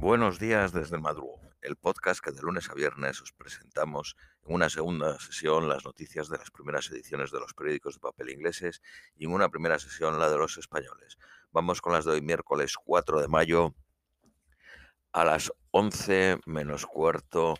Buenos días desde el el podcast que de lunes a viernes os presentamos en una segunda sesión las noticias de las primeras ediciones de los periódicos de papel ingleses y en una primera sesión la de los españoles. Vamos con las de hoy miércoles 4 de mayo a las 11 menos cuarto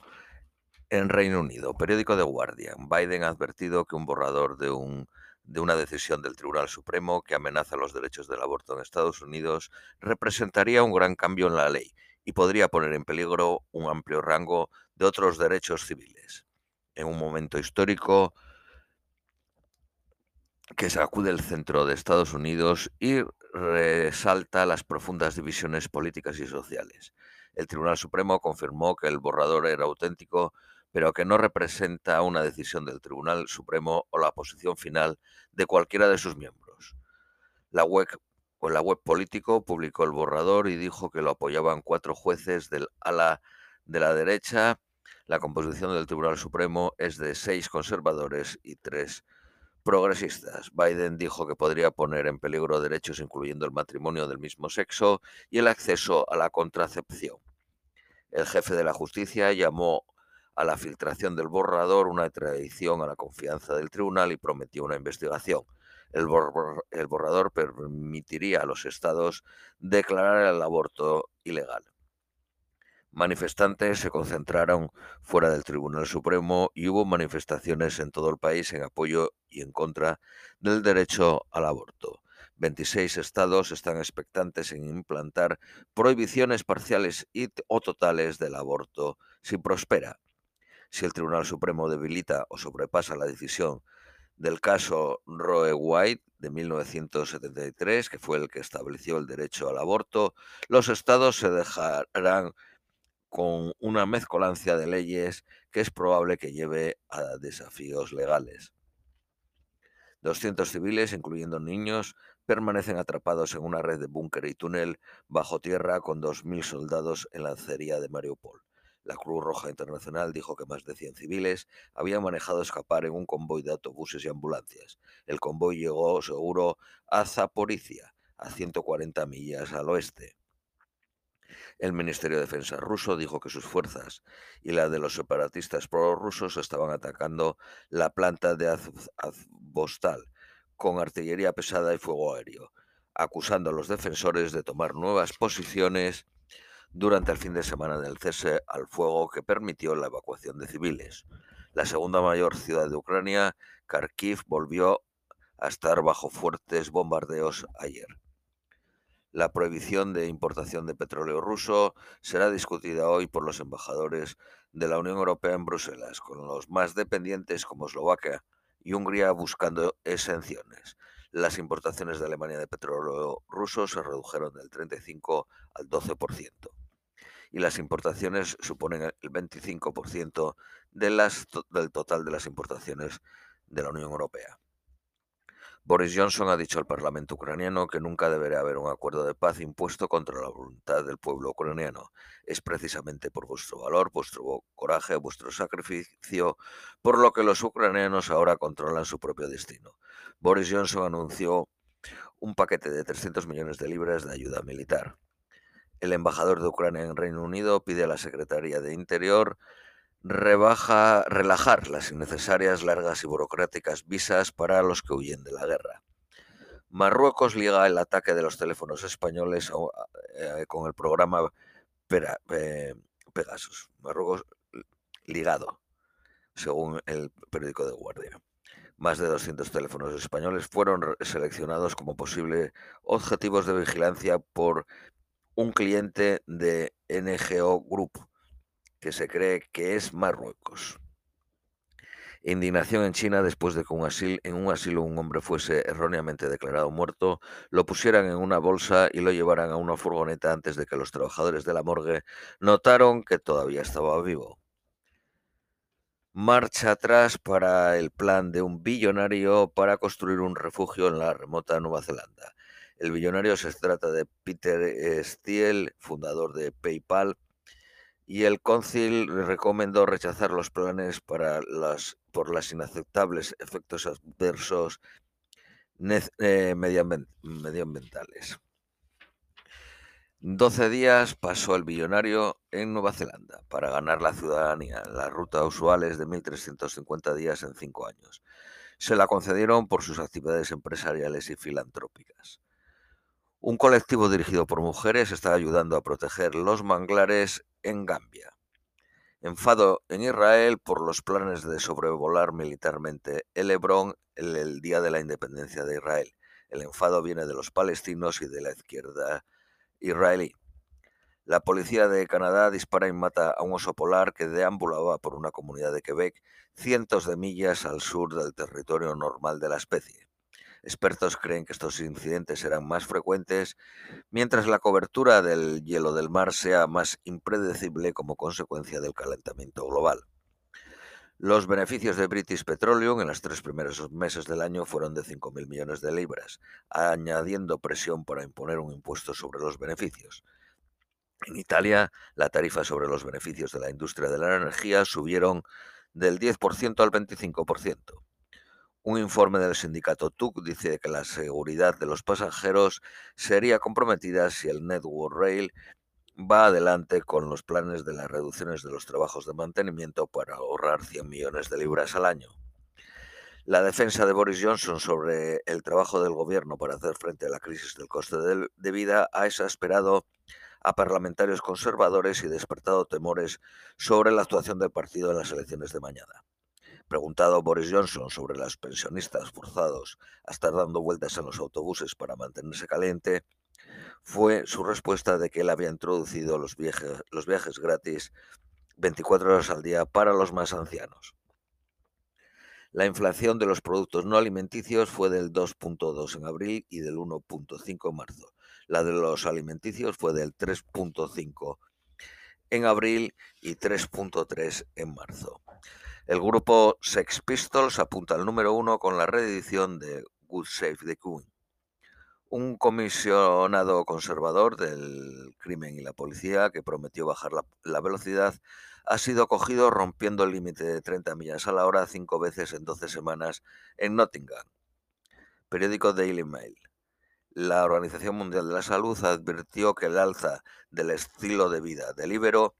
en Reino Unido. Periódico de Guardian. Biden ha advertido que un borrador de un de una decisión del Tribunal Supremo que amenaza los derechos del aborto en Estados Unidos representaría un gran cambio en la ley y podría poner en peligro un amplio rango de otros derechos civiles. En un momento histórico que sacude el centro de Estados Unidos y resalta las profundas divisiones políticas y sociales. El Tribunal Supremo confirmó que el borrador era auténtico, pero que no representa una decisión del Tribunal Supremo o la posición final de cualquiera de sus miembros. La web con la web político publicó el borrador y dijo que lo apoyaban cuatro jueces del ala de la derecha. La composición del Tribunal Supremo es de seis conservadores y tres progresistas. Biden dijo que podría poner en peligro derechos incluyendo el matrimonio del mismo sexo y el acceso a la contracepción. El jefe de la justicia llamó a la filtración del borrador una traición a la confianza del tribunal y prometió una investigación. El, borrador permitiría a los estados declarar el aborto ilegal. Manifestantes se concentraron fuera del Tribunal Supremo y hubo manifestaciones en todo el país en apoyo y en contra del derecho al aborto. 26 estados están expectantes en implantar prohibiciones parciales y, o totales del aborto si prospera. Si el Tribunal Supremo debilita o sobrepasa la decisión del caso Roe White de 1973, que fue el que estableció el derecho al aborto, los estados se dejarán con una mezcolancia de leyes que es probable que lleve a desafíos legales. 200 civiles, incluyendo niños, permanecen atrapados en una red de búnker y túnel bajo tierra con 2.000 soldados en la acería de Mariupol. La Cruz Roja Internacional dijo que más de 100 civiles habían manejado escapar en un convoy de autobuses y ambulancias. El convoy llegó seguro a Zaporizhia, a 140 millas al oeste. El Ministerio de Defensa ruso dijo que sus fuerzas y la de los separatistas prorrusos estaban atacando la planta de Azovstal con artillería pesada y fuego aéreo, acusando a los defensores de tomar nuevas posiciones durante el fin de semana del cese al fuego que permitió la evacuación de civiles. La segunda mayor ciudad de Ucrania, Kharkiv, volvió a estar bajo fuertes bombardeos ayer. La prohibición de importación de petróleo ruso será discutida hoy por los embajadores de la Unión Europea en Bruselas, con los más dependientes como Eslovaquia y Hungría buscando exenciones. Las importaciones de Alemania de petróleo ruso se redujeron del 35 al 12% y las importaciones suponen el 25% de las, del total de las importaciones de la Unión Europea. Boris Johnson ha dicho al Parlamento ucraniano que nunca deberá haber un acuerdo de paz impuesto contra la voluntad del pueblo ucraniano. Es precisamente por vuestro valor, vuestro coraje, vuestro sacrificio, por lo que los ucranianos ahora controlan su propio destino. Boris Johnson anunció un paquete de 300 millones de libras de ayuda militar. El embajador de Ucrania en Reino Unido pide a la Secretaría de Interior relajar las innecesarias, largas y burocráticas visas para los que huyen de la guerra. Marruecos liga el ataque de los teléfonos españoles eh, con el programa Pegasus. Marruecos ligado, según el periódico de Guardia. Más de 200 teléfonos españoles fueron seleccionados como posibles objetivos de vigilancia por un cliente de NGO Group, que se cree que es Marruecos. Indignación en China después de que un en un asilo un hombre fuese erróneamente declarado muerto, lo pusieran en una bolsa y lo llevaran a una furgoneta antes de que los trabajadores de la morgue notaron que todavía estaba vivo. Marcha atrás para el plan de un billonario para construir un refugio en la remota Nueva Zelanda. El billonario se trata de Peter Steele, fundador de PayPal, y el concil recomendó rechazar los planes las, por los inaceptables efectos adversos eh, medioambientales. 12 días pasó el billonario en Nueva Zelanda para ganar la ciudadanía. La ruta usual es de 1.350 días en 5 años. Se la concedieron por sus actividades empresariales y filantrópicas. Un colectivo dirigido por mujeres está ayudando a proteger los manglares en Gambia. Enfado en Israel por los planes de sobrevolar militarmente el Hebrón el, el día de la independencia de Israel. El enfado viene de los palestinos y de la izquierda israelí. La policía de Canadá dispara y mata a un oso polar que deambulaba por una comunidad de Quebec cientos de millas al sur del territorio normal de la especie. Expertos creen que estos incidentes serán más frecuentes mientras la cobertura del hielo del mar sea más impredecible como consecuencia del calentamiento global. Los beneficios de British Petroleum en los tres primeros meses del año fueron de 5.000 millones de libras, añadiendo presión para imponer un impuesto sobre los beneficios. En Italia, la tarifa sobre los beneficios de la industria de la energía subieron del 10% al 25%. Un informe del sindicato TUC dice que la seguridad de los pasajeros sería comprometida si el Network Rail va adelante con los planes de las reducciones de los trabajos de mantenimiento para ahorrar 100 millones de libras al año. La defensa de Boris Johnson sobre el trabajo del gobierno para hacer frente a la crisis del coste de vida ha exasperado a parlamentarios conservadores y despertado temores sobre la actuación del partido en las elecciones de mañana. Preguntado Boris Johnson sobre los pensionistas forzados a estar dando vueltas en los autobuses para mantenerse caliente, fue su respuesta de que él había introducido los viajes, los viajes gratis 24 horas al día para los más ancianos. La inflación de los productos no alimenticios fue del 2.2 en abril y del 1.5 en marzo. La de los alimenticios fue del 3.5 en abril y 3.3 en marzo. El grupo Sex Pistols apunta al número uno con la reedición de Good Save the Queen. Un comisionado conservador del crimen y la policía que prometió bajar la, velocidad ha sido cogido rompiendo el límite de 30 millas a la hora cinco veces en 12 semanas en Nottingham. Periódico Daily Mail. La Organización Mundial de la Salud advirtió que el alza del estilo de vida del Ibero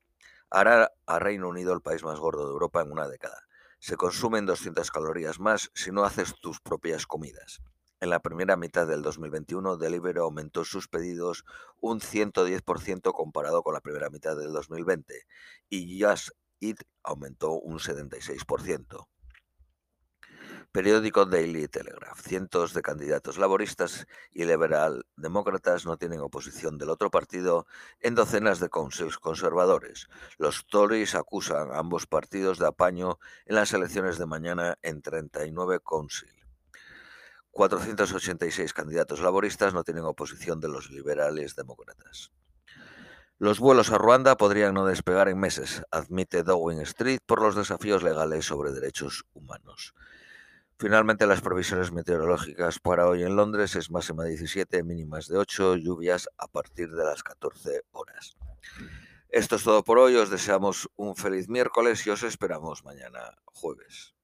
hará a Reino Unido el país más gordo de Europa en una década. Se consumen 200 calorías más si no haces tus propias comidas. En la primera mitad del 2021, Deliveroo aumentó sus pedidos un 110% comparado con la primera mitad del 2020 y Just Eat aumentó un 76%. Periódico Daily Telegraph. Cientos de candidatos laboristas y liberal demócratas no tienen oposición del otro partido en docenas de councils conservadores. Los Tories acusan a ambos partidos de apaño en las elecciones de mañana en 39 councils. 486 candidatos laboristas no tienen oposición de los liberales demócratas. Los vuelos a Ruanda podrían no despegar en meses, admite Downing Street por los desafíos legales sobre derechos humanos. Finalmente, las previsiones meteorológicas para hoy en Londres es máxima 17, mínimas de 8, lluvias a partir de las 14 horas. Esto es todo por hoy, os deseamos un feliz miércoles y os esperamos mañana jueves.